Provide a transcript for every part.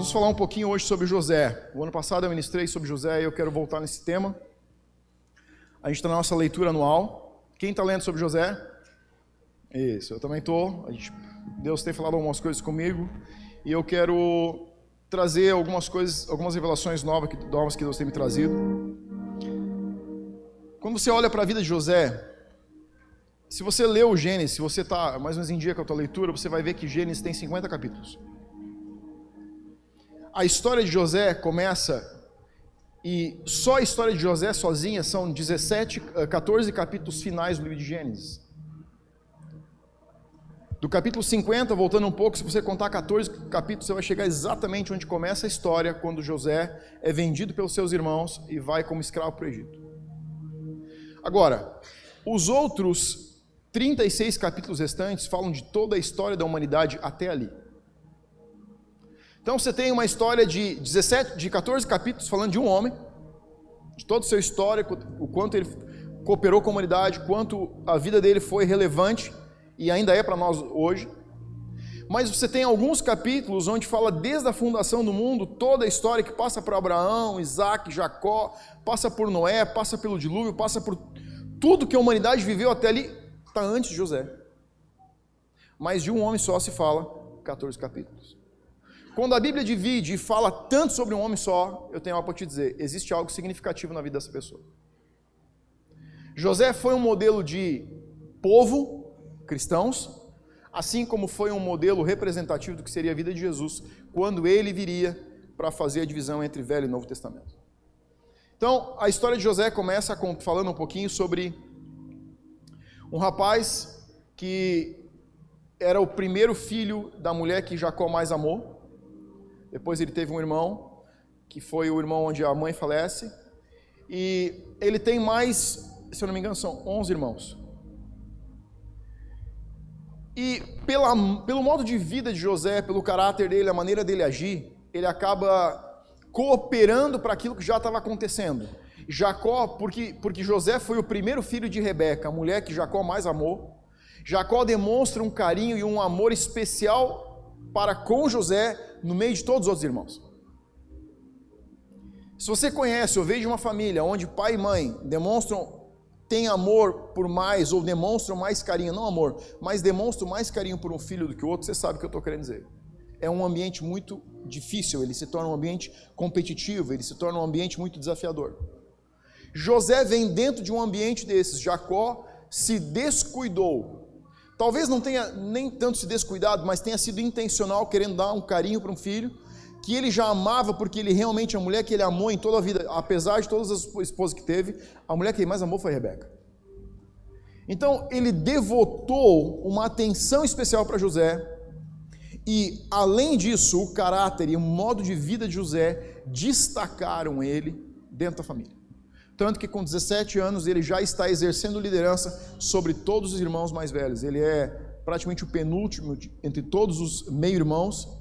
Vamos falar um pouquinho hoje sobre José. O ano passado eu ministrei sobre José e eu quero voltar nesse tema. A gente está na nossa leitura anual. Quem está lendo sobre José? Isso, eu também estou. Deus tem falado algumas coisas comigo e eu quero trazer algumas coisas, algumas revelações novas que, novas que Deus tem me trazido. Quando você olha para a vida de José, se você lê o Gênesis, se você está mais ou menos em dia com a tua leitura, você vai ver que Gênesis tem 50 capítulos. A história de José começa e só a história de José sozinha são 17, 14 eh, capítulos finais do livro de Gênesis. Do capítulo 50, voltando um pouco, se você contar 14 capítulos, você vai chegar exatamente onde começa a história, quando José é vendido pelos seus irmãos e vai como escravo para o Egito. Agora, os outros 36 capítulos restantes falam de toda a história da humanidade até ali. Então você tem uma história de 17, de 14 capítulos falando de um homem, de todo o seu histórico, o quanto ele cooperou com a humanidade, quanto a vida dele foi relevante e ainda é para nós hoje. Mas você tem alguns capítulos onde fala desde a fundação do mundo, toda a história que passa por Abraão, Isaac, Jacó, passa por Noé, passa pelo dilúvio, passa por tudo que a humanidade viveu até ali, está antes de José. Mas de um homem só se fala 14 capítulos. Quando a Bíblia divide e fala tanto sobre um homem só, eu tenho algo para te dizer: existe algo significativo na vida dessa pessoa. José foi um modelo de povo cristãos, assim como foi um modelo representativo do que seria a vida de Jesus quando ele viria para fazer a divisão entre Velho e Novo Testamento. Então, a história de José começa falando um pouquinho sobre um rapaz que era o primeiro filho da mulher que Jacó mais amou. Depois ele teve um irmão, que foi o irmão onde a mãe falece. E ele tem mais, se eu não me engano, são 11 irmãos. E pela, pelo modo de vida de José, pelo caráter dele, a maneira dele agir, ele acaba cooperando para aquilo que já estava acontecendo. Jacó, porque, porque José foi o primeiro filho de Rebeca, a mulher que Jacó mais amou. Jacó demonstra um carinho e um amor especial para com José no meio de todos os outros irmãos. Se você conhece ou veio de uma família onde pai e mãe demonstram tem amor por mais, ou demonstram mais carinho, não amor, mas demonstram mais carinho por um filho do que o outro, você sabe o que eu estou querendo dizer. É um ambiente muito difícil, ele se torna um ambiente competitivo, ele se torna um ambiente muito desafiador. José vem dentro de um ambiente desses, Jacó se descuidou. Talvez não tenha nem tanto se descuidado, mas tenha sido intencional, querendo dar um carinho para um filho, que ele já amava porque ele realmente, a mulher que ele amou em toda a vida, apesar de todas as esposas que teve, a mulher que ele mais amou foi Rebeca. Então ele devotou uma atenção especial para José, e além disso, o caráter e o modo de vida de José destacaram ele dentro da família. Tanto que com 17 anos ele já está exercendo liderança sobre todos os irmãos mais velhos. Ele é praticamente o penúltimo entre todos os meio-irmãos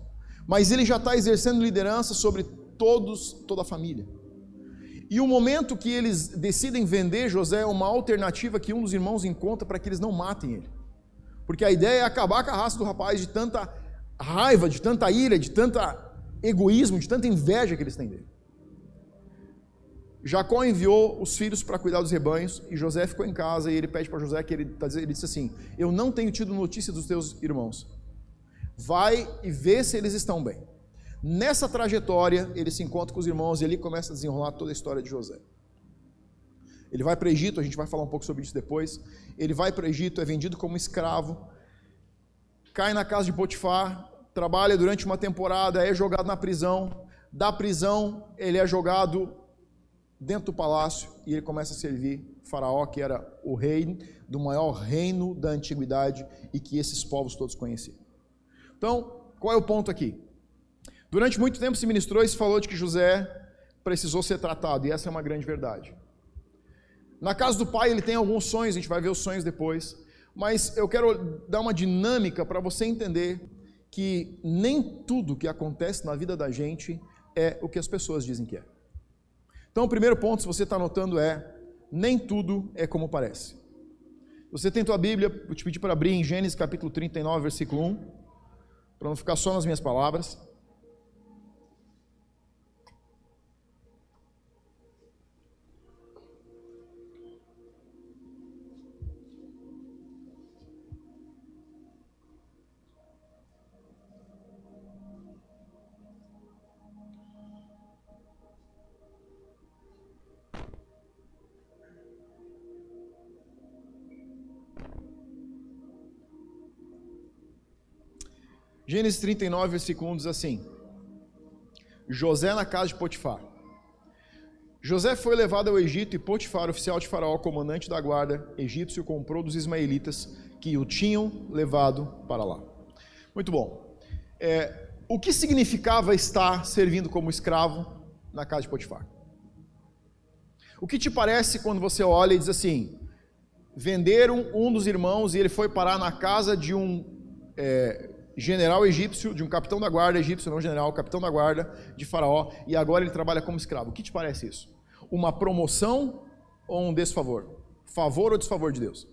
mas ele já está exercendo liderança sobre todos, toda a família. E o momento que eles decidem vender José é uma alternativa que um dos irmãos encontra para que eles não matem ele. Porque a ideia é acabar com a raça do rapaz de tanta raiva, de tanta ira, de tanta egoísmo, de tanta inveja que eles têm dele. Jacó enviou os filhos para cuidar dos rebanhos e José ficou em casa e ele pede para José que ele, tá ele disse assim: Eu não tenho tido notícia dos teus irmãos, vai e vê se eles estão bem. Nessa trajetória, ele se encontra com os irmãos e ali começa a desenrolar toda a história de José. Ele vai para o Egito, a gente vai falar um pouco sobre isso depois. Ele vai para o Egito, é vendido como escravo, cai na casa de Potifar, trabalha durante uma temporada, é jogado na prisão. Da prisão, ele é jogado dentro do palácio e ele começa a servir Faraó, que era o rei do maior reino da antiguidade e que esses povos todos conheciam. Então, qual é o ponto aqui? Durante muito tempo se ministrou e se falou de que José precisou ser tratado, e essa é uma grande verdade. Na casa do pai, ele tem alguns sonhos, a gente vai ver os sonhos depois, mas eu quero dar uma dinâmica para você entender que nem tudo que acontece na vida da gente é o que as pessoas dizem que é. Então, o primeiro ponto, se você está anotando, é: nem tudo é como parece. Você tem tua Bíblia, eu te pedi para abrir em Gênesis capítulo 39, versículo 1 para não ficar só nas minhas palavras. Gênesis 39, versículo 1 diz assim: José na casa de Potifar. José foi levado ao Egito e Potifar, oficial de Faraó, comandante da guarda egípcio, comprou dos ismaelitas que o tinham levado para lá. Muito bom. É, o que significava estar servindo como escravo na casa de Potifar? O que te parece quando você olha e diz assim: venderam um dos irmãos e ele foi parar na casa de um é, general egípcio, de um capitão da guarda egípcio, não general, capitão da guarda de Faraó, e agora ele trabalha como escravo. O que te parece isso? Uma promoção ou um desfavor? Favor ou desfavor de Deus?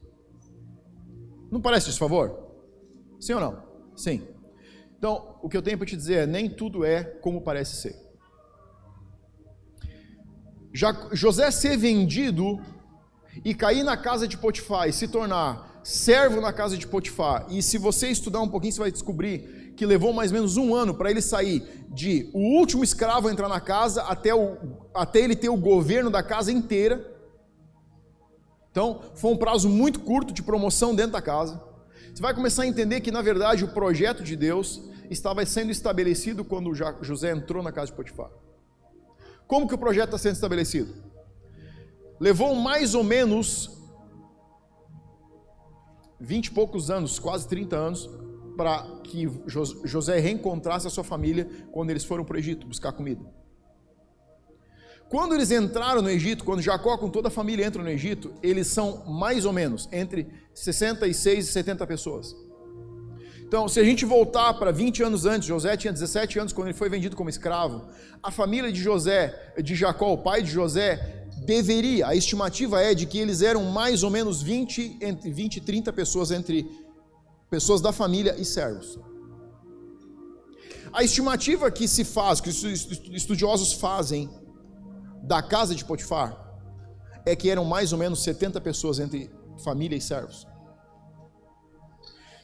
Não parece desfavor? Sim ou não? Sim. Então, o que eu tenho para te dizer é: nem tudo é como parece ser. José ser vendido e cair na casa de Potifar e se tornar servo na casa de Potifar, e se você estudar um pouquinho, você vai descobrir que levou mais ou menos um ano para ele sair de o último escravo entrar na casa até, o, até ele ter o governo da casa inteira. Então, foi um prazo muito curto de promoção dentro da casa. Você vai começar a entender que, na verdade, o projeto de Deus estava sendo estabelecido quando José entrou na casa de Potifar. Como que o projeto está sendo estabelecido? Levou mais ou menos vinte e poucos anos, quase 30 anos, para que José reencontrasse a sua família quando eles foram para o Egito buscar comida. Quando eles entraram no Egito, quando Jacó com toda a família entra no Egito, eles são mais ou menos entre 66 e 70 pessoas. Então, se a gente voltar para 20 anos antes, José tinha 17 anos quando ele foi vendido como escravo. A família de José, de Jacó, o pai de José, deveria, a estimativa é de que eles eram mais ou menos 20, entre 20 e 30 pessoas entre pessoas da família e servos. A estimativa que se faz, que os estudiosos fazem da casa de Potifar, é que eram mais ou menos 70 pessoas entre família e servos.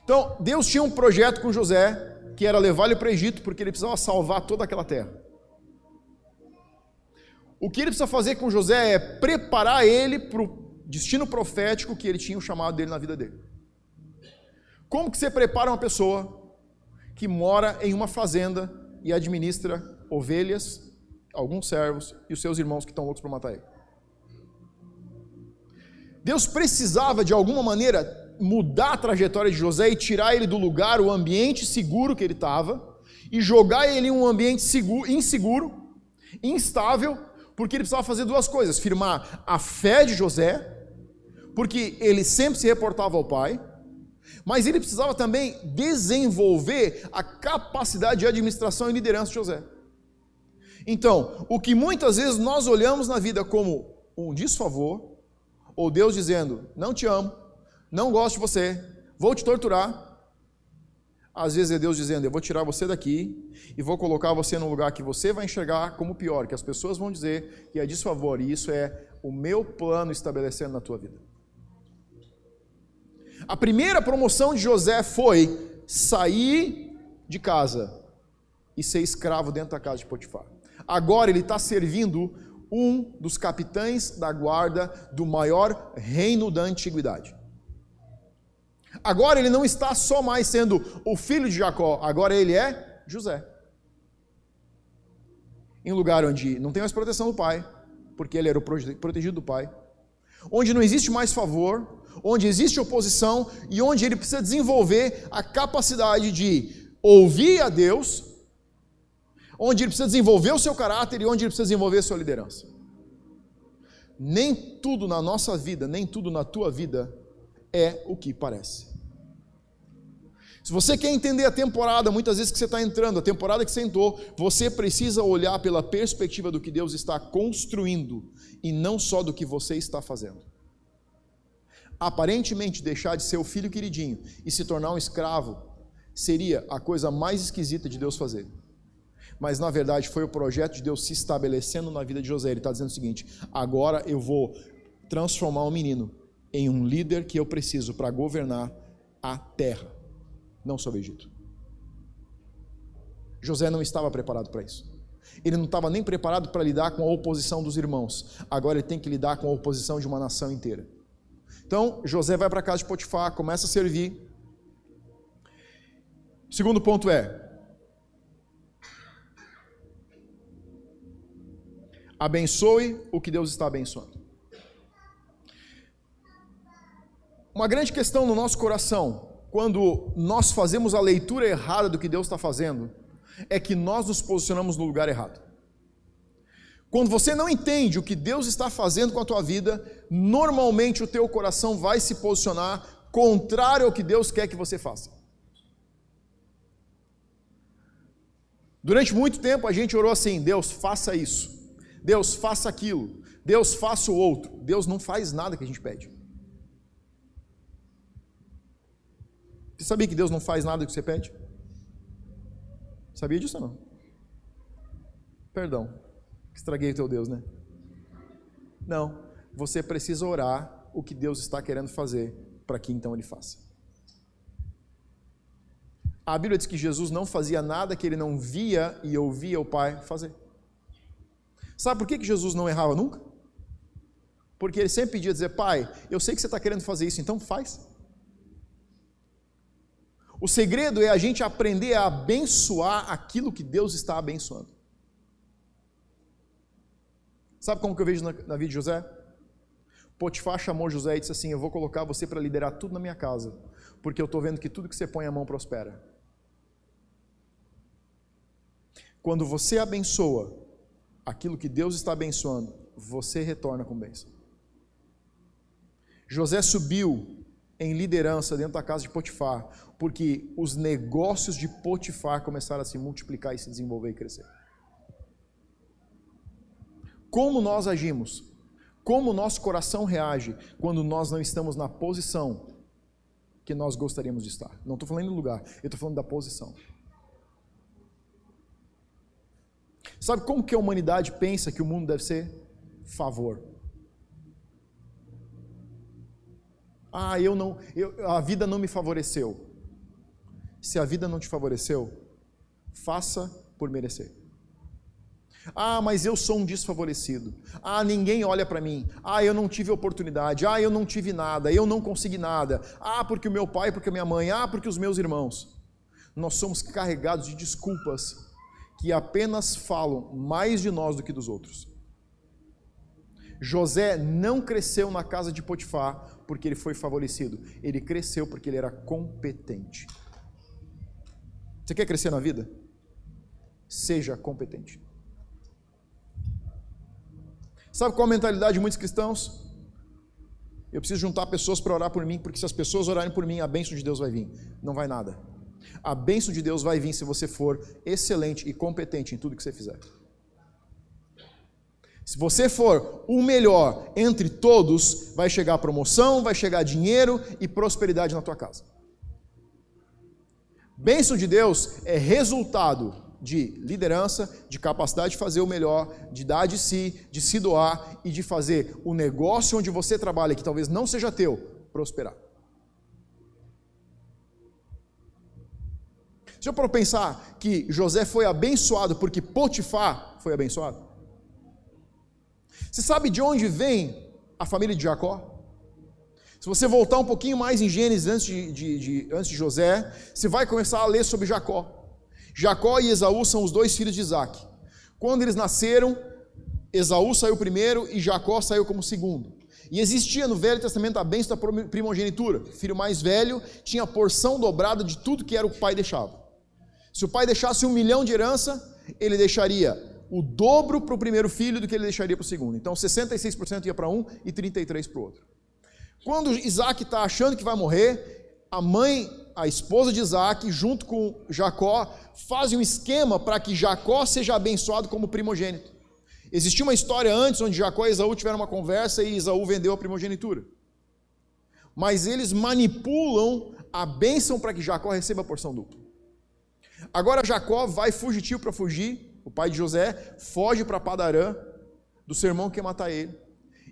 Então, Deus tinha um projeto com José, que era levar ele para o Egito, porque ele precisava salvar toda aquela terra. O que ele precisa fazer com José é preparar ele para o destino profético que ele tinha o chamado dele na vida dele. Como que você prepara uma pessoa que mora em uma fazenda e administra ovelhas, alguns servos e os seus irmãos que estão loucos para matar ele? Deus precisava de alguma maneira mudar a trajetória de José e tirar ele do lugar, o ambiente seguro que ele estava, e jogar ele em um ambiente seguro, inseguro, instável, porque ele precisava fazer duas coisas: firmar a fé de José, porque ele sempre se reportava ao pai, mas ele precisava também desenvolver a capacidade de administração e liderança de José. Então, o que muitas vezes nós olhamos na vida como um desfavor, ou Deus dizendo: Não te amo, não gosto de você, vou te torturar, às vezes é Deus dizendo: Eu vou tirar você daqui e vou colocar você num lugar que você vai enxergar como pior, que as pessoas vão dizer que é desfavor, e isso é o meu plano estabelecendo na tua vida. A primeira promoção de José foi sair de casa e ser escravo dentro da casa de Potifar. Agora ele está servindo um dos capitães da guarda do maior reino da antiguidade. Agora ele não está só mais sendo o filho de Jacó, agora ele é José. Em um lugar onde não tem mais proteção do pai, porque ele era o protegido do pai, onde não existe mais favor, onde existe oposição e onde ele precisa desenvolver a capacidade de ouvir a Deus, onde ele precisa desenvolver o seu caráter e onde ele precisa desenvolver a sua liderança. Nem tudo na nossa vida, nem tudo na tua vida é o que parece. Se você quer entender a temporada, muitas vezes que você está entrando, a temporada que você entrou, você precisa olhar pela perspectiva do que Deus está construindo e não só do que você está fazendo. Aparentemente, deixar de ser o filho queridinho e se tornar um escravo seria a coisa mais esquisita de Deus fazer. Mas na verdade foi o projeto de Deus se estabelecendo na vida de José. Ele está dizendo o seguinte: agora eu vou transformar o menino em um líder que eu preciso para governar a terra, não só o Egito. José não estava preparado para isso. Ele não estava nem preparado para lidar com a oposição dos irmãos. Agora ele tem que lidar com a oposição de uma nação inteira. Então, José vai para a casa de Potifar, começa a servir. Segundo ponto é: abençoe o que Deus está abençoando. Uma grande questão no nosso coração, quando nós fazemos a leitura errada do que Deus está fazendo, é que nós nos posicionamos no lugar errado. Quando você não entende o que Deus está fazendo com a tua vida, normalmente o teu coração vai se posicionar contrário ao que Deus quer que você faça. Durante muito tempo a gente orou assim: Deus, faça isso. Deus, faça aquilo. Deus, faça o outro. Deus não faz nada que a gente pede. Você sabia que Deus não faz nada que você pede? Sabia disso ou não? Perdão, estraguei o teu Deus, né? Não, você precisa orar o que Deus está querendo fazer para que então ele faça. A Bíblia diz que Jesus não fazia nada que ele não via e ouvia o Pai fazer. Sabe por que, Jesus não errava nunca? Porque ele sempre pedia dizer, Pai, eu sei que você está querendo fazer isso, então faz. O segredo é a gente aprender a abençoar aquilo que Deus está abençoando. Sabe como que eu vejo na, na vida de José? Potifar chamou José e disse assim: Eu vou colocar você para liderar tudo na minha casa, porque eu estou vendo que tudo que você põe a mão prospera. Quando você abençoa aquilo que Deus está abençoando, você retorna com bênção. José subiu em liderança dentro da casa de Potifar, porque os negócios de Potifar começaram a se multiplicar e se desenvolver e crescer. Como nós agimos? Como o nosso coração reage quando nós não estamos na posição que nós gostaríamos de estar? Não estou falando do lugar, eu estou falando da posição. Sabe como que a humanidade pensa que o mundo deve ser? Favor. Ah, eu não, eu, a vida não me favoreceu. Se a vida não te favoreceu, faça por merecer. Ah, mas eu sou um desfavorecido. Ah, ninguém olha para mim. Ah, eu não tive oportunidade. Ah, eu não tive nada. Eu não consegui nada. Ah, porque o meu pai, porque a minha mãe. Ah, porque os meus irmãos. Nós somos carregados de desculpas que apenas falam mais de nós do que dos outros. José não cresceu na casa de Potifar porque ele foi favorecido, ele cresceu porque ele era competente. Você quer crescer na vida? Seja competente. Sabe qual a mentalidade de muitos cristãos? Eu preciso juntar pessoas para orar por mim, porque se as pessoas orarem por mim, a bênção de Deus vai vir. Não vai nada. A bênção de Deus vai vir se você for excelente e competente em tudo que você fizer. Se você for o melhor entre todos, vai chegar promoção, vai chegar dinheiro e prosperidade na tua casa. Bênção de Deus é resultado de liderança, de capacidade de fazer o melhor, de dar de si, de se doar e de fazer o negócio onde você trabalha, que talvez não seja teu, prosperar. Já para pensar que José foi abençoado porque Potifar foi abençoado? Você sabe de onde vem a família de Jacó? Se você voltar um pouquinho mais em Gênesis antes de, de, de, antes de José, você vai começar a ler sobre Jacó. Jacó e Esaú são os dois filhos de Isaac. Quando eles nasceram, Esaú saiu primeiro e Jacó saiu como segundo. E existia no Velho Testamento a bênção da primogenitura. O filho mais velho tinha a porção dobrada de tudo que era o pai deixava. Se o pai deixasse um milhão de herança, ele deixaria o dobro para o primeiro filho do que ele deixaria para o segundo. Então 66% ia para um e 33% para o outro. Quando Isaac está achando que vai morrer, a mãe, a esposa de Isaac, junto com Jacó, fazem um esquema para que Jacó seja abençoado como primogênito. Existia uma história antes onde Jacó e Esaú tiveram uma conversa e Esaú vendeu a primogenitura. Mas eles manipulam a bênção para que Jacó receba a porção dupla. Agora Jacó vai fugitivo para fugir, o pai de José foge para Padarã, do seu irmão que quer matar ele.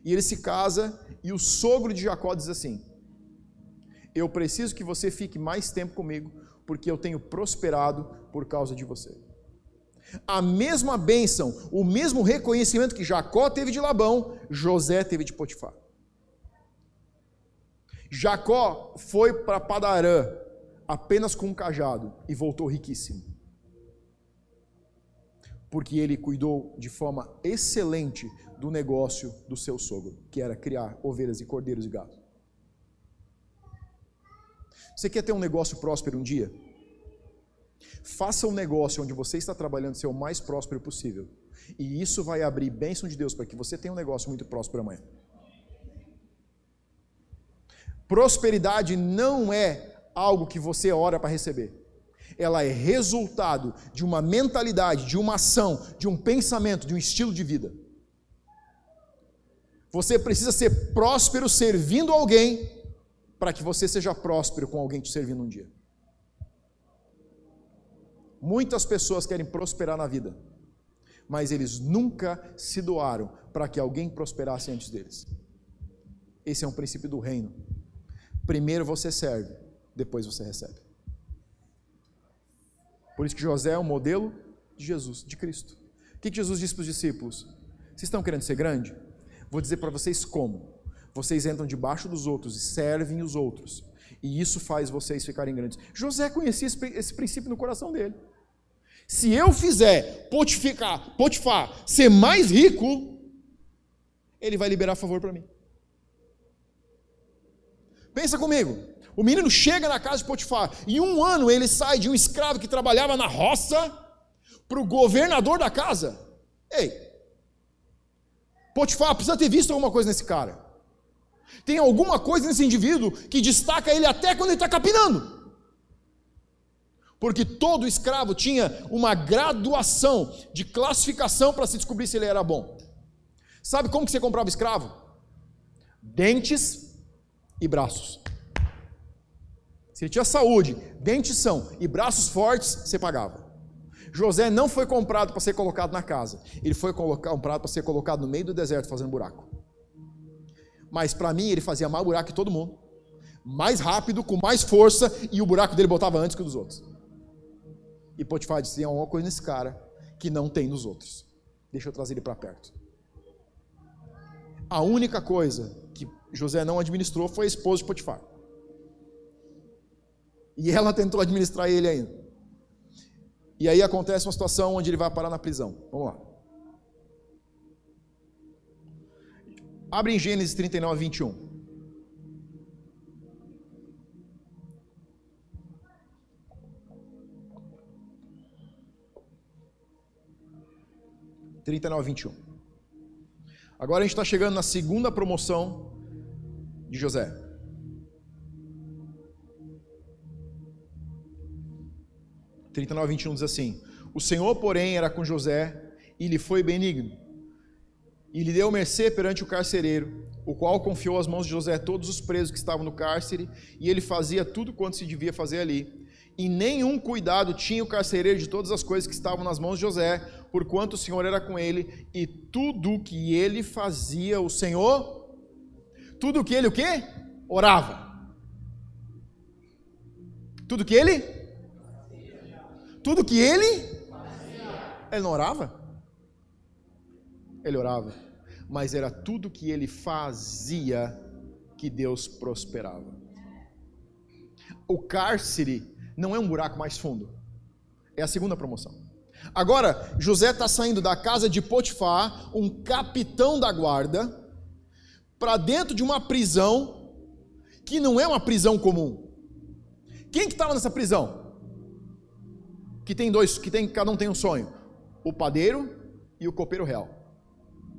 E ele se casa e o sogro de Jacó diz assim: Eu preciso que você fique mais tempo comigo, porque eu tenho prosperado por causa de você. A mesma bênção, o mesmo reconhecimento que Jacó teve de Labão, José teve de Potifar. Jacó foi para Padarã, apenas com um cajado e voltou riquíssimo. Porque ele cuidou de forma excelente do negócio do seu sogro, que era criar ovelhas e cordeiros e gado. Você quer ter um negócio próspero um dia? Faça um negócio onde você está trabalhando ser o mais próspero possível. E isso vai abrir bênção de Deus para que você tenha um negócio muito próspero amanhã. Prosperidade não é algo que você ora para receber. Ela é resultado de uma mentalidade, de uma ação, de um pensamento, de um estilo de vida. Você precisa ser próspero servindo alguém para que você seja próspero com alguém te servindo um dia. Muitas pessoas querem prosperar na vida, mas eles nunca se doaram para que alguém prosperasse antes deles. Esse é um princípio do reino. Primeiro você serve, depois você recebe. Por isso que José é o modelo de Jesus, de Cristo. O que Jesus disse para os discípulos? Vocês estão querendo ser grande? Vou dizer para vocês como. Vocês entram debaixo dos outros e servem os outros. E isso faz vocês ficarem grandes. José conhecia esse, princípio no coração dele. Se eu fizer Potifar, Potifar ser mais rico, ele vai liberar favor para mim. Pensa comigo. O menino chega na casa de Potifar. Em um ano ele sai de um escravo que trabalhava na roça para o governador da casa. Ei, Potifar precisa ter visto alguma coisa nesse cara. Tem alguma coisa nesse indivíduo que destaca ele até quando ele está capinando. Porque todo escravo tinha uma graduação de classificação para se descobrir se ele era bom. Sabe como que você comprava escravo? Dentes e braços. Se tinha saúde, dentição e braços fortes, você pagava. José não foi comprado para ser colocado na casa, ele foi comprado para ser colocado no meio do deserto fazendo buraco. Mas para mim, ele fazia mais buraco que todo mundo, mais rápido, com mais força, e o buraco dele botava antes que o dos outros. E Potifar disse: tem alguma coisa nesse cara que não tem nos outros. Deixa eu trazer ele para perto. A única coisa que José não administrou foi a esposa de Potifar. E ela tentou administrar ele ainda. E aí acontece uma situação onde ele vai parar na prisão. Vamos lá. Abre em Gênesis 39, 21. Trinta e nove, vinte e um. Agora a gente está chegando na segunda promoção de José. Trinta nove vinte e um diz assim: O Senhor, porém, era com José e lhe foi benigno, e lhe deu mercê perante o carcereiro, o qual confiou às mãos de José todos os presos que estavam no cárcere, e ele fazia tudo quanto se devia fazer ali. E nenhum cuidado tinha o carcereiro de todas as coisas que estavam nas mãos de José, porquanto o Senhor era com ele, e tudo o que ele fazia, o Senhor, tudo o que ele o quê? Orava. Tudo que ele? Tudo que ele? Ele não orava? Ele orava. Mas era tudo que ele fazia que Deus prosperava. O cárcere não é um buraco mais fundo. É a segunda promoção. Agora, José está saindo da casa de Potifar, um capitão da guarda, para dentro de uma prisão que não é uma prisão comum. Quem que estava nessa prisão? Que tem dois, que tem cada um tem um sonho. O padeiro e o copeiro real.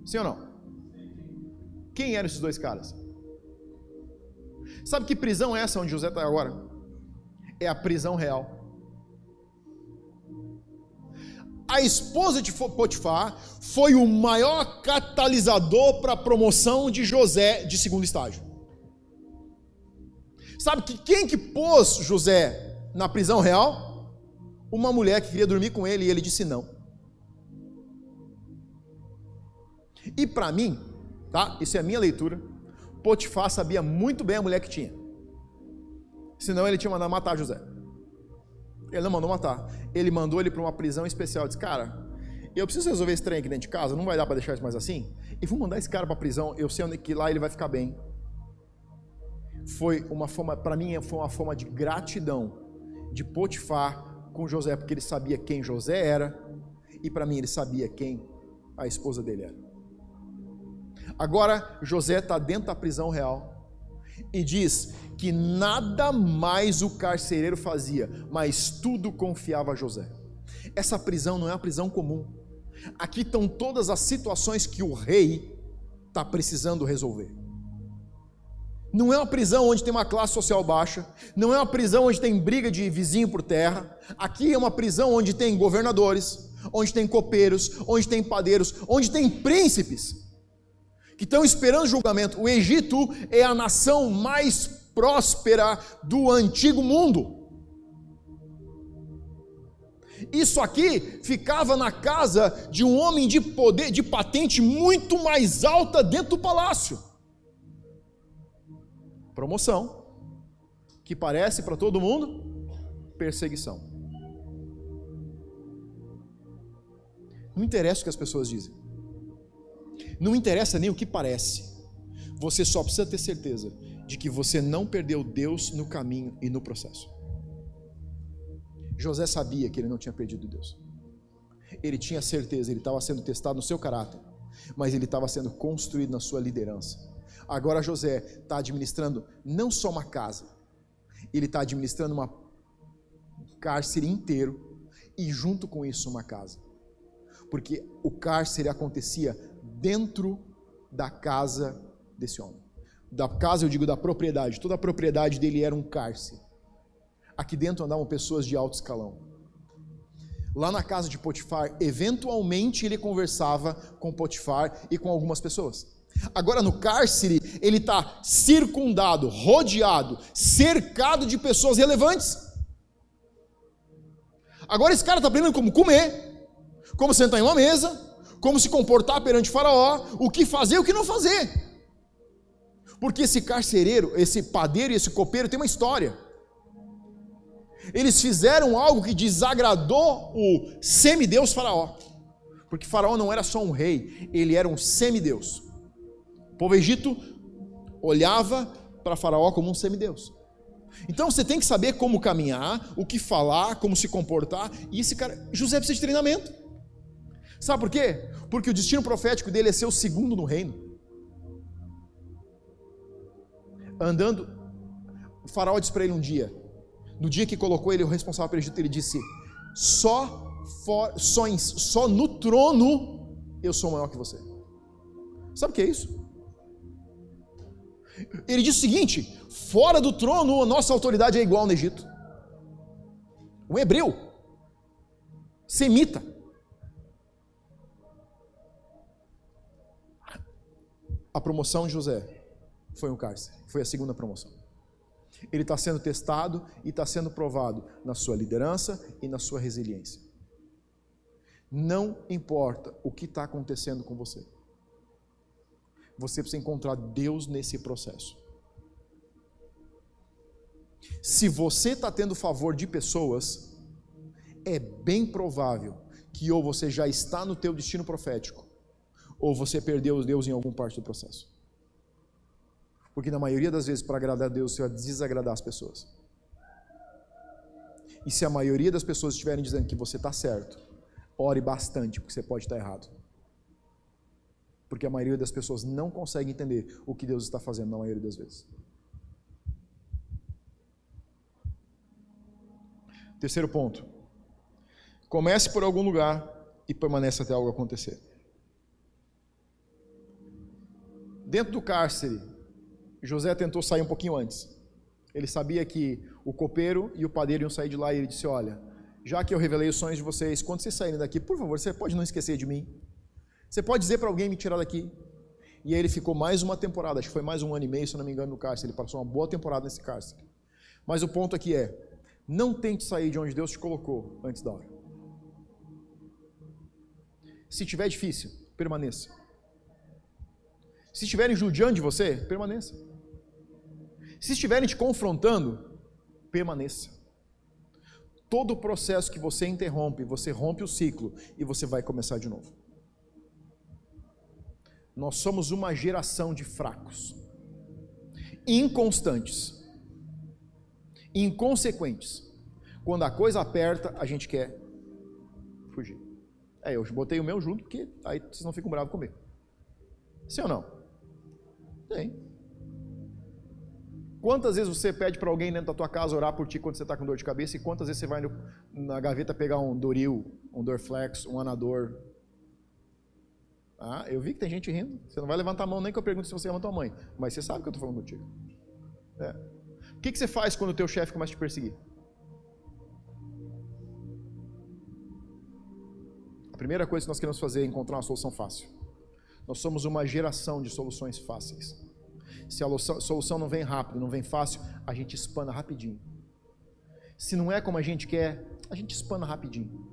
Sim ou não? Quem eram esses dois caras? Sabe que prisão é essa onde José está agora? É a prisão real. a esposa de Potifar foi o maior catalisador para a promoção de José de segundo estágio. Sabe que quem que pôs José na prisão real? Uma mulher que queria dormir com ele e ele disse não. E para mim, tá? Isso é a minha leitura. Potifar sabia muito bem a mulher que tinha. Senão ele tinha mandado matar José. Ele não mandou matar. Ele mandou ele para uma prisão especial. Disse, cara, eu preciso resolver esse trem aqui dentro de casa, não vai dar para deixar isso mais assim? E vou mandar esse cara para a prisão, eu sei onde que lá ele vai ficar bem. Foi uma forma, para mim, foi uma forma de gratidão de Potifar com José, porque ele sabia quem José era, e para mim ele sabia quem a esposa dele era. Agora José está dentro da prisão real e diz que nada mais o carcereiro fazia, mas tudo confiava a José. Essa prisão não é uma prisão comum. Aqui estão todas as situações que o rei está precisando resolver. Não é uma prisão onde tem uma classe social baixa, não é uma prisão onde tem briga de vizinho por terra. Aqui é uma prisão onde tem governadores, onde tem copeiros, onde tem padeiros, onde tem príncipes que estão esperando julgamento. O Egito é a nação mais próspera do antigo mundo. Isso aqui ficava na casa de um homem de poder, de patente muito mais alta dentro do palácio promoção, que parece para todo mundo perseguição. Não interessa o que as pessoas dizem. Não interessa nem o que parece. Você só precisa ter certeza de que você não perdeu Deus no caminho e no processo. José sabia que ele não tinha perdido Deus. Ele tinha certeza, ele estava sendo testado no seu caráter, mas ele estava sendo construído na sua liderança. Agora José está administrando não só uma casa, ele está administrando uma cárcere inteiro e junto com isso uma casa. Porque o cárcere acontecia dentro da casa desse homem. Da casa, eu digo da propriedade. Toda a propriedade dele era um cárcere. Aqui dentro andavam pessoas de alto escalão. Lá na casa de Potifar, eventualmente ele conversava com Potifar e com algumas pessoas. Agora no cárcere, ele está circundado, rodeado, cercado de pessoas relevantes. Agora esse cara está aprendendo como comer, como sentar em uma mesa, como se comportar perante o faraó, o que fazer e o que não fazer. Porque esse carcereiro, esse padeiro e esse copeiro tem uma história. Eles fizeram algo que desagradou o semideus faraó. Porque faraó não era só um rei, ele era um semideus povo egito olhava para Faraó como um semideus. Então você tem que saber como caminhar, o que falar, como se comportar. E esse cara, José precisa de treinamento. Sabe por quê? Porque o destino profético dele é ser o segundo no reino. Andando, o faraó disse para ele um dia, no dia que colocou ele o responsável pelo Egito, ele disse: só, for, só, só no trono eu sou maior que você. Sabe o que é isso? Ele diz o seguinte: fora do trono, a nossa autoridade é igual no Egito. O hebreu, semita. A promoção de José foi um cárcere, foi a segunda promoção. Ele está sendo testado e está sendo provado na sua liderança e na sua resiliência. Não importa o que está acontecendo com você você precisa encontrar Deus nesse processo. Se você está tendo favor de pessoas, é bem provável que ou você já está no teu destino profético, ou você perdeu Deus em alguma parte do processo. Porque na maioria das vezes, para agradar a Deus, você vai desagradar as pessoas. E se a maioria das pessoas estiverem dizendo que você está certo, ore bastante, porque você pode estar errado porque a maioria das pessoas não consegue entender o que Deus está fazendo na maioria das vezes. Terceiro ponto. Comece por algum lugar e permaneça até algo acontecer. Dentro do cárcere, José tentou sair um pouquinho antes. Ele sabia que o copeiro e o padeiro iam sair de lá e ele disse: Olha, já que eu revelei os sonhos de vocês, quando vocês saírem daqui, por favor, você pode não esquecer de mim. Você pode dizer para alguém me tirar daqui. E aí ele ficou mais uma temporada, acho que foi mais um ano e meio, se não me engano, no cárcere. Ele passou uma boa temporada nesse cárcere. Mas o ponto aqui é: não tente sair de onde Deus te colocou antes da hora. Se tiver difícil, permaneça. Se estiverem judiando de você, permaneça. Se estiverem te confrontando, permaneça. Todo o processo que você interrompe, você rompe o ciclo e você vai começar de novo. Nós somos uma geração de fracos, inconstantes, inconsequentes. Quando a coisa aperta, a gente quer fugir. É, eu botei o meu junto, porque aí vocês não ficam bravos comigo. Sim ou não? Tem. Quantas vezes você pede para alguém dentro da tua casa orar por ti quando você está com dor de cabeça? E quantas vezes você vai no, na gaveta pegar um Doril, um Dorflex, um Anador? Ah, eu vi que tem gente rindo. Você não vai levantar a mão nem que eu pergunte se você ama tua mãe. Mas você sabe que eu estou falando contigo. É. O que, que você faz quando o teu chefe começa a te perseguir? A primeira coisa que nós queremos fazer é encontrar uma solução fácil. Nós somos uma geração de soluções fáceis. Se a solução não vem rápido, não vem fácil, a gente espana rapidinho. Se não é como a gente quer, a gente espana rapidinho.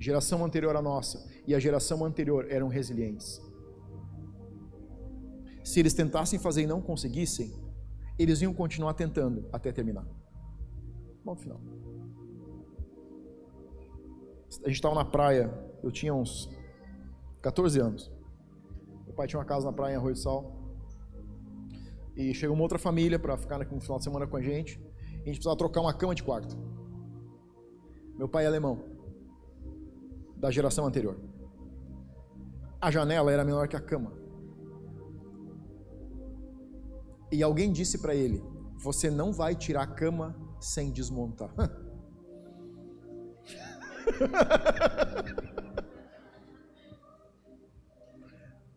Geração anterior à nossa e a geração anterior eram resilientes. Se eles tentassem fazer e não conseguissem, eles iam continuar tentando até terminar. Bom final. A gente estava na praia, eu tinha uns 14 anos. Meu pai tinha uma casa na praia em Arroio do Sal. E chegou uma outra família para ficar no final de semana com a gente. E a gente precisava trocar uma cama de quarto. Meu pai é alemão, da geração anterior. A janela era menor que a cama. E alguém disse para ele: Você não vai tirar a cama sem desmontar.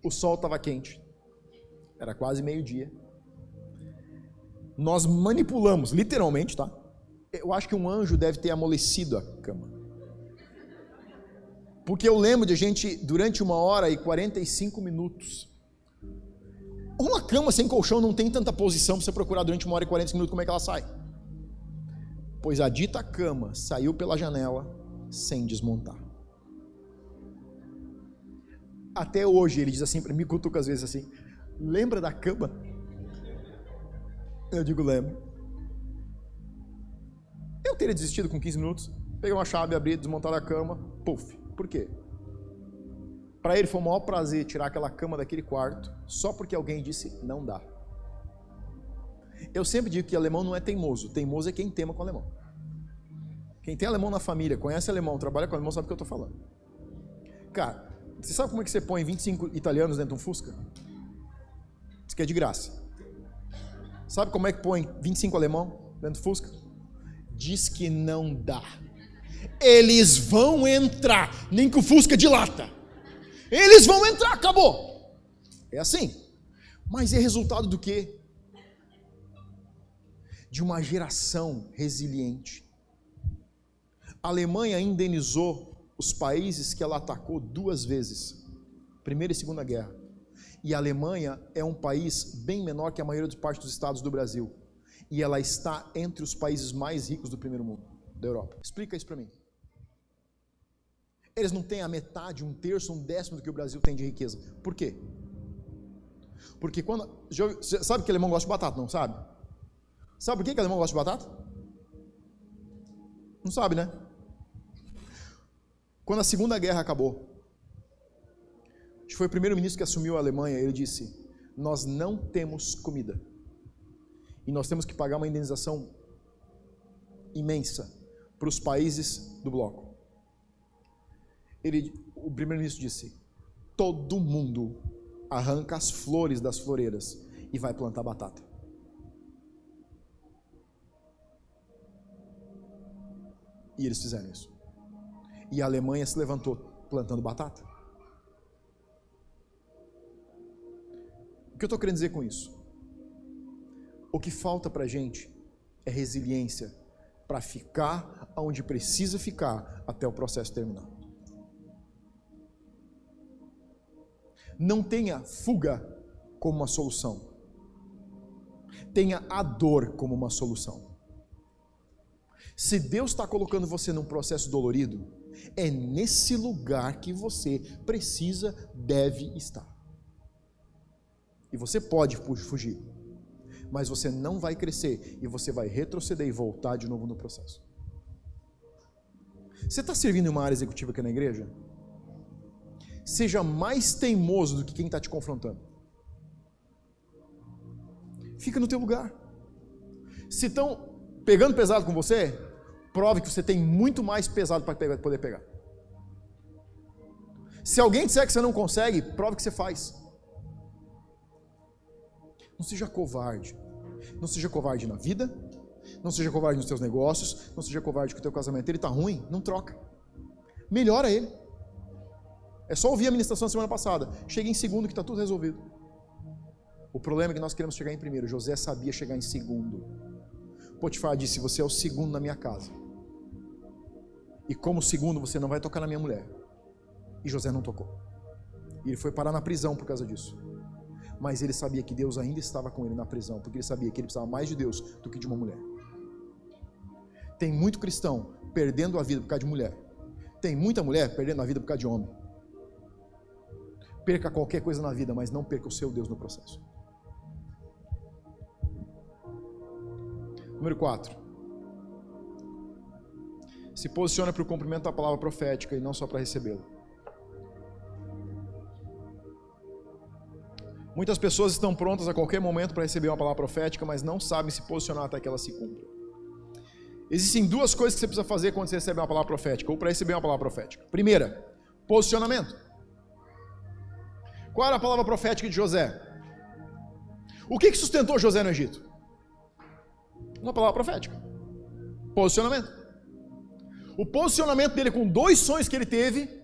o sol estava quente, era quase meio-dia. Nós manipulamos, literalmente, tá? Eu acho que um anjo deve ter amolecido a cama. Porque eu lembro de a gente, durante uma hora e 45 minutos, uma cama sem colchão não tem tanta posição para você procurar durante uma hora e 40 minutos como é que ela sai. Pois a dita cama saiu pela janela sem desmontar. Até hoje ele diz assim para mim, cutuca às vezes assim: Lembra da cama? Eu digo: Lembro. Eu teria desistido com 15 minutos, peguei uma chave, abri, desmontar a cama, puf. Por quê? Para ele foi o maior prazer tirar aquela cama daquele quarto, só porque alguém disse não dá. Eu sempre digo que alemão não é teimoso, teimoso é quem tema com alemão. Quem tem alemão na família, conhece alemão, trabalha com alemão, sabe o que eu estou falando. Cara, você sabe como é que você põe 25 italianos dentro de um Fusca? Isso que é de graça. Sabe como é que põe 25 alemão dentro do Fusca? Diz que não dá. Eles vão entrar, nem que o Fusca dilata. Eles vão entrar, acabou. É assim. Mas é resultado do quê? De uma geração resiliente. A Alemanha indenizou os países que ela atacou duas vezes. Primeira e Segunda Guerra. E a Alemanha é um país bem menor que a maioria dos partes dos estados do Brasil. E ela está entre os países mais ricos do primeiro mundo, da Europa. Explica isso para mim. Eles não têm a metade, um terço, um décimo do que o Brasil tem de riqueza. Por quê? Porque quando. Sabe que alemão gosta de batata, não sabe? Sabe por que, que alemão gosta de batata? Não sabe, né? Quando a Segunda Guerra acabou, foi o primeiro-ministro que assumiu a Alemanha, ele disse: Nós não temos comida. E nós temos que pagar uma indenização imensa para os países do bloco ele, o primeiro-ministro disse: todo mundo arranca as flores das floreiras e vai plantar batata. E eles fizeram isso. E a Alemanha se levantou plantando batata. O que eu estou querendo dizer com isso? O que falta para a gente é resiliência para ficar onde precisa ficar até o processo terminar. Não tenha fuga como uma solução. Tenha a dor como uma solução. Se Deus está colocando você num processo dolorido, é nesse lugar que você precisa, deve estar. E você pode fugir, mas você não vai crescer e você vai retroceder e voltar de novo no processo. Você está servindo em uma área executiva aqui na igreja? seja mais teimoso do que quem está te confrontando. Fica no teu lugar. Se estão pegando pesado com você, prove que você tem muito mais pesado para poder pegar. Se alguém disser que você não consegue, prove que você faz. Não seja covarde. Não seja covarde na vida. Não seja covarde nos seus negócios. Não seja covarde com o teu casamento. Ele está ruim, não troca. Melhora ele. É só ouvir a ministração da semana passada. Chega em segundo que está tudo resolvido. O problema é que nós queremos chegar em primeiro. José sabia chegar em segundo. Potifar disse: Você é o segundo na minha casa. E como segundo, você não vai tocar na minha mulher. E José não tocou. E ele foi parar na prisão por causa disso. Mas ele sabia que Deus ainda estava com ele na prisão, porque ele sabia que ele precisava mais de Deus do que de uma mulher. Tem muito cristão perdendo a vida por causa de mulher. Tem muita mulher perdendo a vida por causa de homem. Perca qualquer coisa na vida, mas não perca o seu Deus no processo. Número 4. Se posiciona para o cumprimento da palavra profética e não só para recebê-la. Muitas pessoas estão prontas a qualquer momento para receber uma palavra profética, mas não sabem se posicionar até que ela se cumpra. Existem duas coisas que você precisa fazer quando você recebe uma palavra profética, ou para receber uma palavra profética. Primeira, posicionamento. Qual era a palavra profética de José? O que, sustentou José no Egito? Uma palavra profética. Posicionamento. O posicionamento dele com dois sonhos que ele teve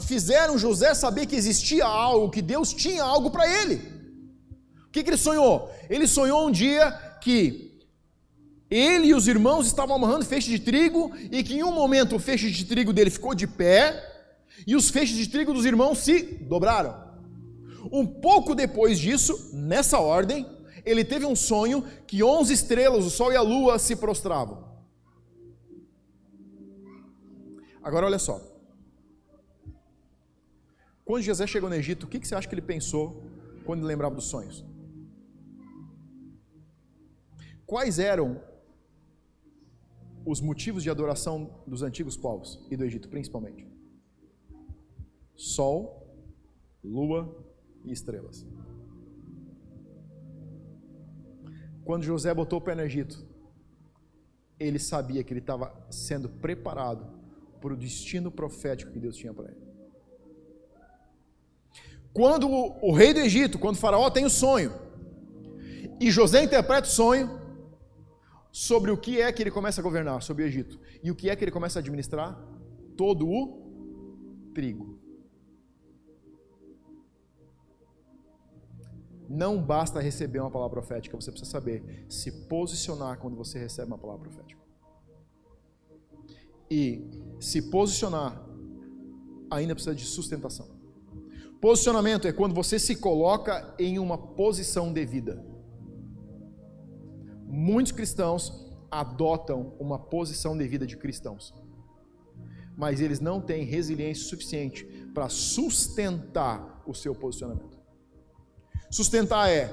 fizeram José saber que existia algo, que Deus tinha algo para ele. O que, que ele sonhou? Ele sonhou um dia que ele e os irmãos estavam amarrando feixe de trigo e que em um momento o feixe de trigo dele ficou de pé e os feixes de trigo dos irmãos se dobraram. Um pouco depois disso, nessa ordem, ele teve um sonho que onze estrelas, o sol e a lua, se prostravam. Agora olha só. Quando José chegou no Egito, o que você acha que ele pensou quando ele lembrava dos sonhos? Quais eram os motivos de adoração dos antigos povos e do Egito, principalmente? Sol, lua e estrelas. Quando José botou o pé no Egito, ele sabia que ele estava sendo preparado para o destino profético que Deus tinha para ele. Quando o, rei do Egito, quando o faraó tem o sonho, e José interpreta o sonho, sobre o que é que ele começa a governar sobre o Egito, e o que é que ele começa a administrar? Todo o trigo. Não basta receber uma palavra profética, você precisa saber se posicionar quando você recebe uma palavra profética. E se posicionar ainda precisa de sustentação. Posicionamento é quando você se coloca em uma posição devida. Muitos cristãos adotam uma posição devida de cristãos, mas eles não têm resiliência suficiente para sustentar o seu posicionamento. Sustentar é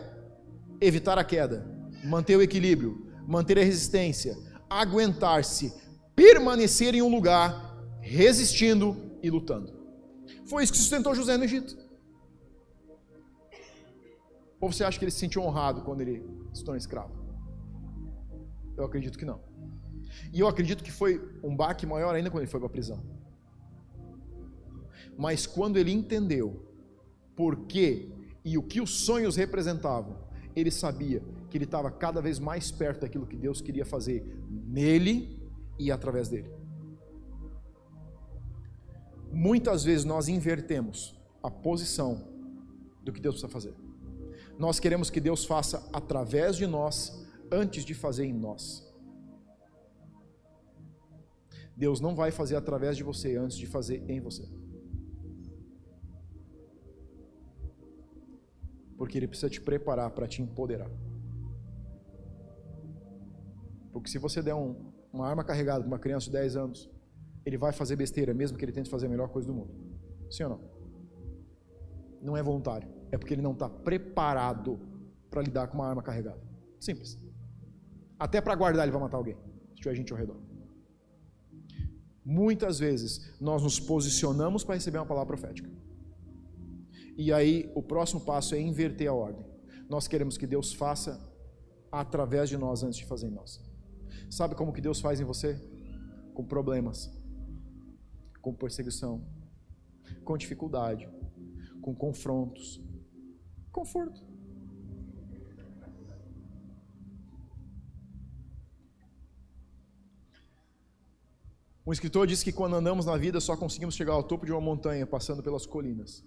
evitar a queda, manter o equilíbrio, manter a resistência, aguentar-se, permanecer em um lugar, resistindo e lutando. Foi isso que sustentou José no Egito. Ou você acha que ele se sentiu honrado quando ele se tornou escravo? Eu acredito que não. E eu acredito que foi um baque maior ainda quando ele foi para a prisão. Mas quando ele entendeu por que e o que os sonhos representavam, ele sabia que ele estava cada vez mais perto daquilo que Deus queria fazer nele e através dele. Muitas vezes nós invertemos a posição do que Deus precisa fazer. Nós queremos que Deus faça através de nós antes de fazer em nós. Deus não vai fazer através de você antes de fazer em você. Porque ele precisa te preparar para te empoderar. Porque se você der um, uma arma carregada para uma criança de 10 anos, ele vai fazer besteira, mesmo que ele tente fazer a melhor coisa do mundo. Sim ou não? Não é voluntário. É porque ele não está preparado para lidar com uma arma carregada. Simples. Até para guardar, ele vai matar alguém, se tiver gente ao redor. Muitas vezes nós nos posicionamos para receber uma palavra profética. E aí o próximo passo é inverter a ordem. Nós queremos que Deus faça através de nós antes de fazer em nós. Sabe como que Deus faz em você? Com problemas, com perseguição, com dificuldade, com confrontos, conforto. Um escritor disse que quando andamos na vida só conseguimos chegar ao topo de uma montanha passando pelas colinas.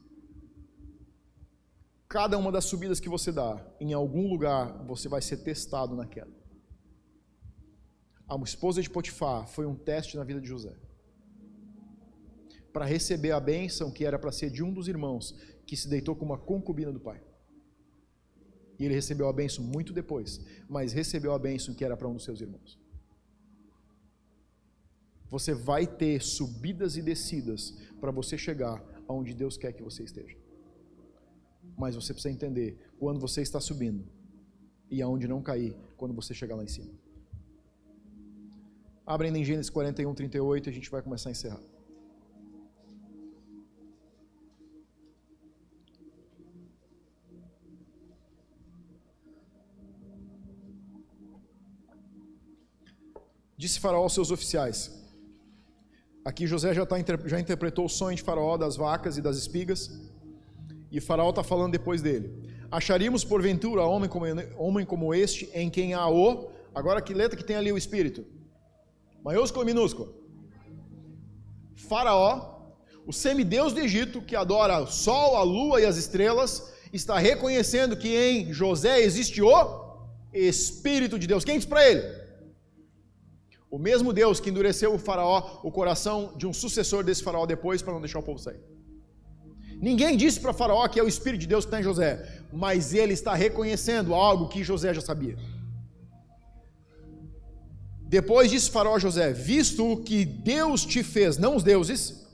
Cada uma das subidas que você dá, em algum lugar você vai ser testado naquela. A esposa de Potifar foi um teste na vida de José. Para receber a bênção que era para ser de um dos irmãos que se deitou com uma concubina do pai. E ele recebeu a bênção muito depois, mas recebeu a bênção que era para um dos seus irmãos. Você vai ter subidas e descidas para você chegar aonde Deus quer que você esteja. Mas você precisa entender quando você está subindo e aonde não cair quando você chegar lá em cima. Abrem em Gênesis 41, 38 e a gente vai começar a encerrar. Disse Faraó aos seus oficiais: Aqui José já, tá, já interpretou o sonho de Faraó das vacas e das espigas. E Faraó está falando depois dele. Acharíamos porventura homem como, homem como este, em quem há o. Agora que letra que tem ali o espírito? Maiúsculo ou minúsculo? Faraó, o semideus do Egito, que adora o sol, a lua e as estrelas, está reconhecendo que em José existe o Espírito de Deus. Quem diz para ele? O mesmo Deus que endureceu o faraó, o coração de um sucessor desse faraó depois para não deixar o povo sair. Ninguém disse para faraó que é o Espírito de Deus que está em José, mas ele está reconhecendo algo que José já sabia. Depois disse faraó a José: Visto que Deus te fez, não os deuses,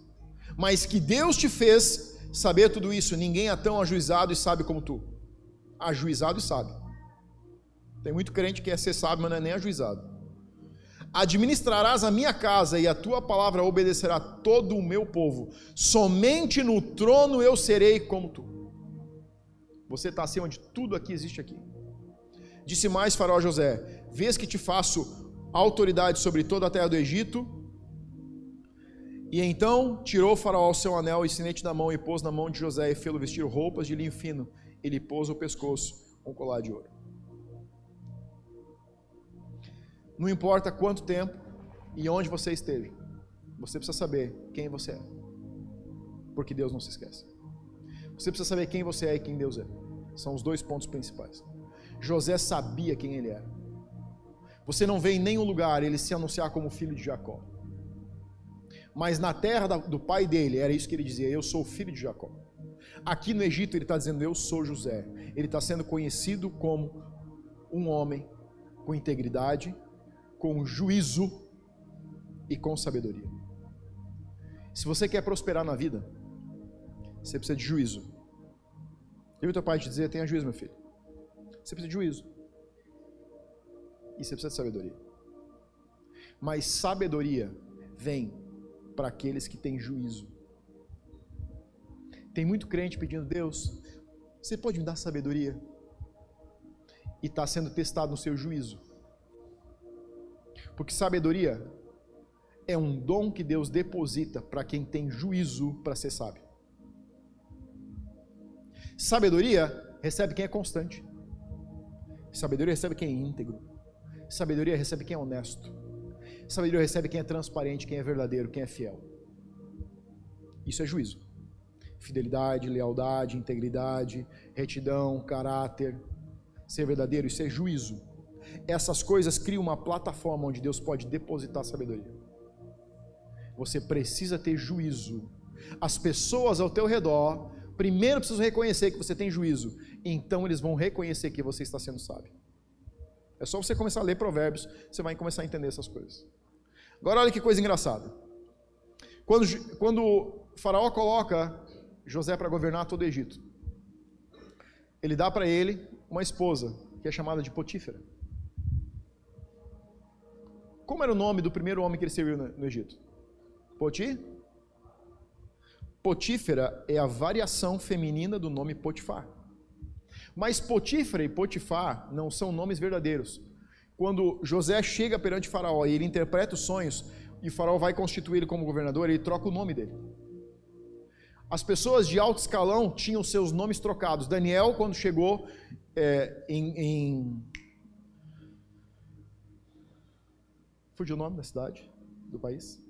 mas que Deus te fez saber tudo isso, ninguém é tão ajuizado e sabe como tu. Ajuizado e sabe. Tem muito crente que quer ser sábio, mas não é nem ajuizado. Administrarás a minha casa e a tua palavra obedecerá todo o meu povo. Somente no trono eu serei como tu. Você está acima de tudo aqui existe aqui. Disse mais Faraó José: Vês que te faço autoridade sobre toda a terra do Egito. E então tirou Faraó o seu anel e sinete da mão e pôs na mão de José e fê-lo vestir roupas de linho fino. Ele pôs o pescoço um colar de ouro. Não importa quanto tempo e onde você esteja, você precisa saber quem você é. Porque Deus não se esquece. Você precisa saber quem você é e quem Deus é. São os dois pontos principais. José sabia quem ele era. Você não vê em nenhum lugar ele se anunciar como filho de Jacó. Mas na terra do pai dele, era isso que ele dizia: Eu sou filho de Jacó. Aqui no Egito, ele está dizendo: Eu sou José. Ele está sendo conhecido como um homem com integridade, com juízo e com sabedoria. Se você quer prosperar na vida, você precisa de juízo. Eu e teu pai te dizer, tenha juízo, meu filho. Você precisa de juízo. E você precisa de sabedoria. Mas sabedoria vem para aqueles que têm juízo. Tem muito crente pedindo, Deus, você pode me dar sabedoria? E está sendo testado no seu juízo. Porque sabedoria é um dom que Deus deposita para quem tem juízo para ser sábio. Sabedoria recebe quem é constante. Sabedoria recebe quem é íntegro. Sabedoria recebe quem é honesto. Sabedoria recebe quem é transparente, quem é verdadeiro, quem é fiel. Isso é juízo. Fidelidade, lealdade, integridade, retidão, caráter, ser verdadeiro, isso é juízo essas coisas criam uma plataforma onde Deus pode depositar sabedoria. Você precisa ter juízo. As pessoas ao teu redor, primeiro precisam reconhecer que você tem juízo, então eles vão reconhecer que você está sendo sábio. É só você começar a ler provérbios, você vai começar a entender essas coisas. Agora olha que coisa engraçada. Quando, quando faraó coloca José para governar todo o Egito, ele dá para ele uma esposa, que é chamada de Potífera. Como era o nome do primeiro homem que ele serviu no, Egito? Poti? Potífera é a variação feminina do nome Potifar. Mas Potífera e Potifar não são nomes verdadeiros. quando José chega perante Faraó e ele interpreta os sonhos, e Faraó vai constituir ele como governador, ele troca o nome dele. As pessoas de alto escalão tinham seus nomes trocados. Daniel, quando chegou é, em, em. Fugiu o nome da cidade, do país?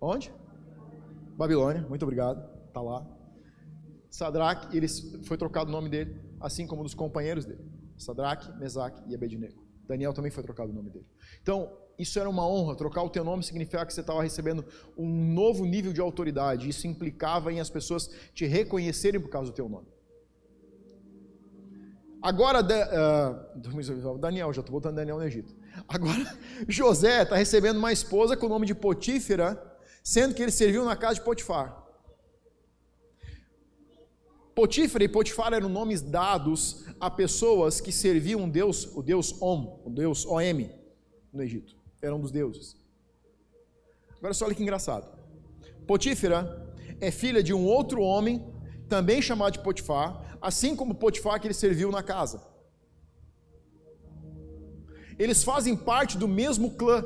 Onde? Babilônia, muito obrigado, está lá. Sadraque, ele foi trocado o nome dele, assim como dos companheiros dele. Sadraque, Mesaque e Abednego. Daniel também foi trocado o nome dele. Então, isso era uma honra. Trocar o teu nome significava que você estava recebendo um novo nível de autoridade. Isso implicava em as pessoas te reconhecerem por causa do teu nome. Agora, uh, Daniel, já estou botando Daniel no Egito. Agora, José está recebendo uma esposa com o nome de Potífera, sendo que ele serviu na casa de Potifar. Potífera e Potifar eram nomes dados a pessoas que serviam um Deus, o Deus Om, o Deus Om, no Egito. Era um dos deuses. Agora só olha que engraçado. Potífera é filha de um outro homem, também chamado de Potifar, assim como Potifar que ele serviu na casa. Eles fazem parte do mesmo clã.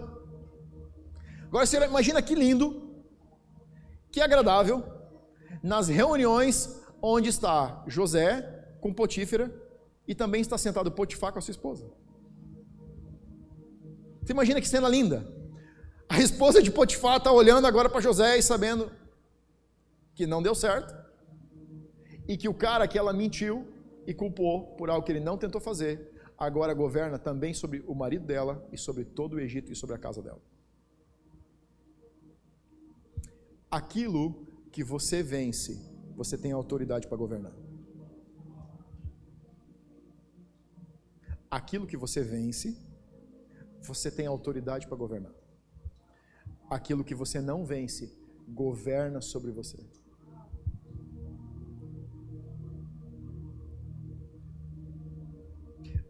Agora você imagina que lindo, que agradável, nas reuniões onde está José com Potífera e também está sentado Potifar com a sua esposa. Você imagina que cena linda? A esposa de Potifar está olhando agora para José e sabendo que não deu certo e que o cara que ela mentiu e culpou por algo que ele não tentou fazer, agora governa também sobre o marido dela e sobre todo o Egito e sobre a casa dela. Aquilo que você vence você tem autoridade para governar. Aquilo que você vence, você tem autoridade para governar. Aquilo que você não vence, governa sobre você.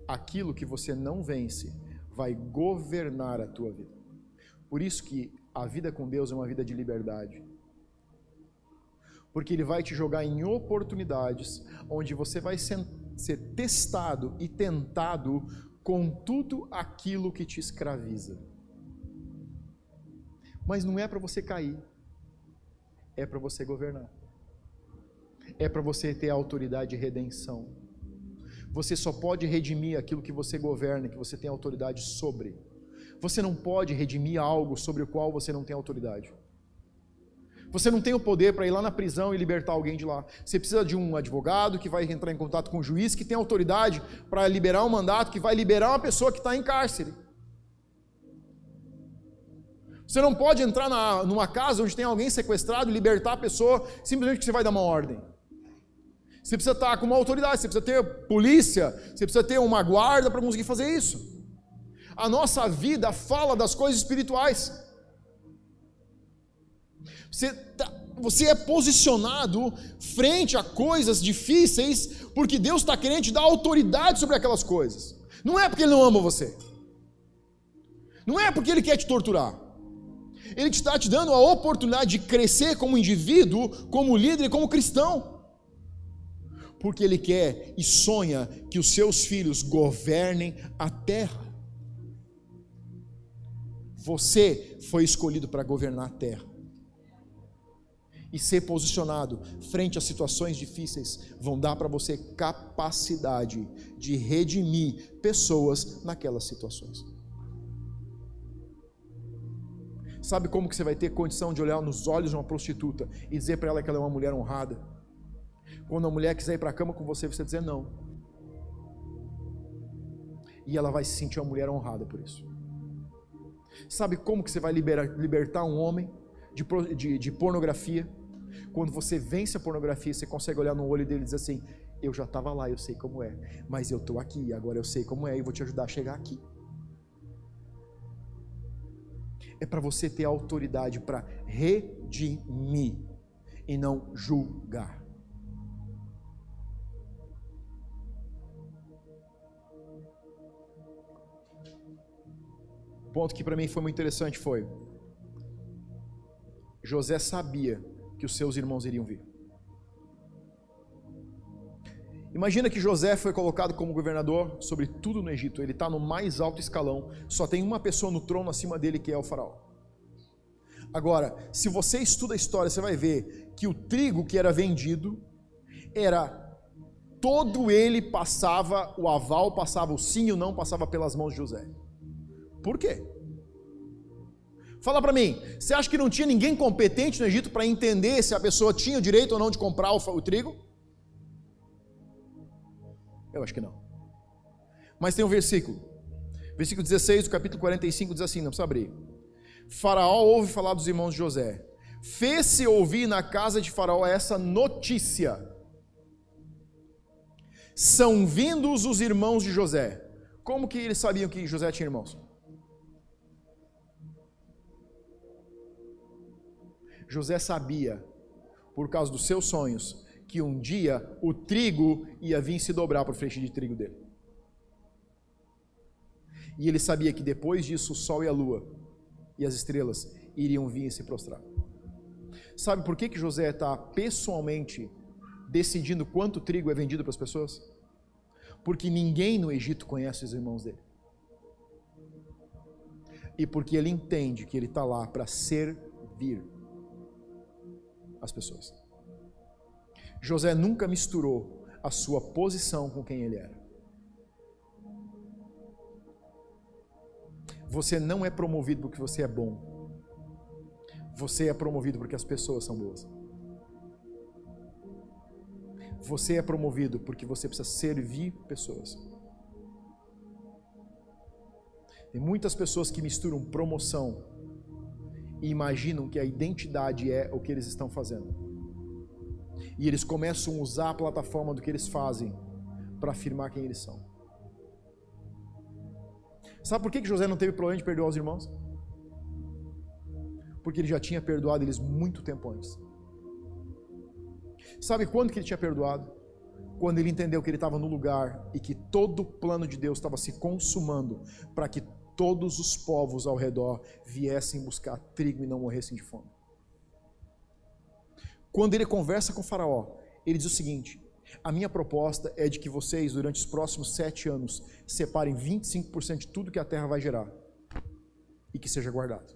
Aquilo que você não vence vai governar a tua vida. Por isso que a vida com Deus é uma vida de liberdade porque ele vai te jogar em oportunidades onde você vai ser testado e tentado com tudo aquilo que te escraviza. Mas não é para você cair, é para você governar, é para você ter autoridade de redenção. Você só pode redimir aquilo que você governa, que você tem autoridade sobre. Você não pode redimir algo sobre o qual você não tem autoridade. Você não tem o poder para ir lá na prisão e libertar alguém de lá. Você precisa de um advogado que vai entrar em contato com o juiz, que tem autoridade para liberar um mandato, que vai liberar uma pessoa que está em cárcere. Você não pode entrar na, numa casa onde tem alguém sequestrado e libertar a pessoa simplesmente porque você vai dar uma ordem. Você precisa estar com uma autoridade, você precisa ter polícia, você precisa ter uma guarda para conseguir fazer isso. A nossa vida fala das coisas espirituais. Você, tá, você é posicionado frente a coisas difíceis porque Deus está querendo te dar autoridade sobre aquelas coisas. Não é porque Ele não ama você. Não é porque Ele quer te torturar. Ele está te dando a oportunidade de crescer como indivíduo, como líder e como cristão. Porque Ele quer e sonha que os seus filhos governem a terra. Você foi escolhido para governar a terra e ser posicionado frente a situações difíceis vão dar para você capacidade de redimir pessoas naquelas situações. Sabe como que você vai ter condição de olhar nos olhos de uma prostituta e dizer para ela que ela é uma mulher honrada? Quando a mulher quiser ir para a cama com você, você dizer não. E ela vai se sentir uma mulher honrada por isso. Sabe como que você vai liberar, libertar um homem de, de, de pornografia? Quando você vence a pornografia, você consegue olhar no olho dele e dizer assim: Eu já estava lá, eu sei como é, mas eu estou aqui, agora eu sei como é e vou te ajudar a chegar aqui. É para você ter autoridade para redimir e não julgar. Ponto que para mim foi muito interessante foi: José sabia que os seus irmãos iriam vir. Imagina que José foi colocado como governador sobre tudo no Egito. Ele está no mais alto escalão. Só tem uma pessoa no trono acima dele que é o faraó. Agora, se você estuda a história, você vai ver que o trigo que era vendido era todo ele passava o aval, passava o sim e o não, passava pelas mãos de José. Por quê? Fala para mim, você acha que não tinha ninguém competente no Egito para entender se a pessoa tinha o direito ou não de comprar o, o trigo? Eu acho que não. Mas tem um versículo. Versículo 16 do capítulo 45 diz assim: não precisa abrir. Faraó ouve falar dos irmãos de José. Fez-se ouvir na casa de Faraó essa notícia. São vindos os irmãos de José. Como que eles sabiam que José tinha irmãos? José sabia, por causa dos seus sonhos, que um dia o trigo ia vir se dobrar para o feixe de trigo dele. E ele sabia que depois disso o sol e a lua e as estrelas iriam vir e se prostrar. Sabe por que, que José está pessoalmente decidindo quanto trigo é vendido para as pessoas? Porque ninguém no Egito conhece os irmãos dele. E porque ele entende que ele está lá para servir as pessoas. José nunca misturou a sua posição com quem ele era. Você não é promovido porque você é bom. Você é promovido porque as pessoas são boas. Você é promovido porque você precisa servir pessoas. Tem muitas pessoas que misturam promoção e imaginam que a identidade é o que eles estão fazendo. E eles começam a usar a plataforma do que eles fazem para afirmar quem eles são. Sabe por que José não teve problema de perdoar os irmãos? Porque ele já tinha perdoado eles muito tempo antes. Sabe quando que ele tinha perdoado? Quando ele entendeu que ele estava no lugar e que todo o plano de Deus estava se consumando para que todos os povos ao redor viessem buscar trigo e não morressem de fome. Quando ele conversa com Faraó, ele diz o seguinte: a minha proposta é de que vocês, durante os próximos sete anos, separem 25% de tudo que a terra vai gerar e que seja guardado.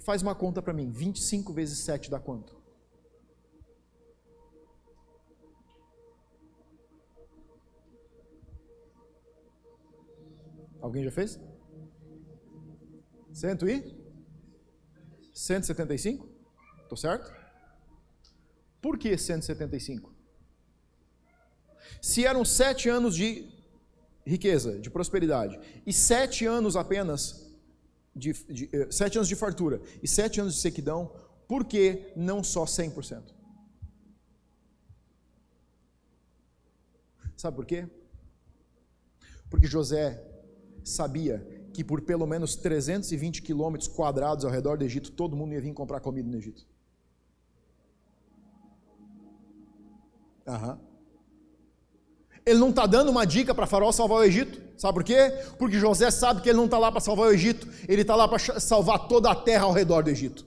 Faz uma conta para mim: 25 vezes 7 dá quanto? Alguém já fez? Cento e? 175? Estou certo? Por que 175? Se eram sete anos de riqueza, de prosperidade, e sete anos apenas de, de eh, sete anos de fartura e sete anos de sequidão, por que não só 100%? Sabe por quê? Porque José sabia que por pelo menos 320 quilômetros quadrados ao redor do Egito, todo mundo ia vir comprar comida no Egito. Ele não está dando uma dica para Faraó salvar o Egito. Sabe por quê? Porque José sabe que ele não está lá para salvar o Egito, ele está lá para salvar toda a terra ao redor do Egito.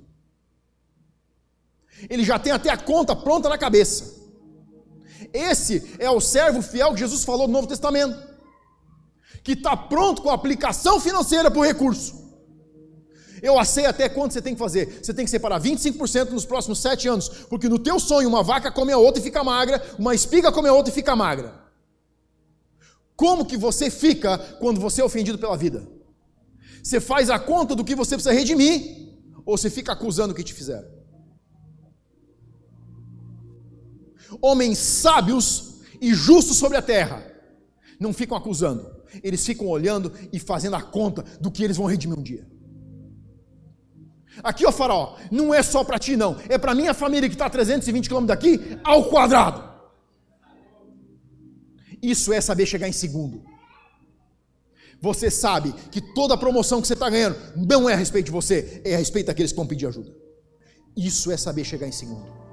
Ele já tem até a conta pronta na cabeça. Esse é o servo fiel que Jesus falou no Novo Testamento, que está pronto com a aplicação financeira para o recurso. Eu sei até quanto você tem que fazer. Você tem que separar 25% nos próximos sete anos, porque no teu sonho uma vaca come a outra e fica magra, uma espiga come a outra e fica magra. Como que você fica quando você é ofendido pela vida? Você faz a conta do que você precisa redimir, ou você fica acusando o que te fizeram? Homens sábios e justos sobre a terra não ficam acusando, eles ficam olhando e fazendo a conta do que eles vão redimir um dia. Aqui, ó faraó, não é só para ti, não. É para minha família que está a 320 quilômetros daqui, ao quadrado. Isso é saber chegar em segundo. Você sabe que toda a promoção que você está ganhando não é a respeito de você, é a respeito daqueles que vão pedir ajuda. Isso é saber chegar em segundo.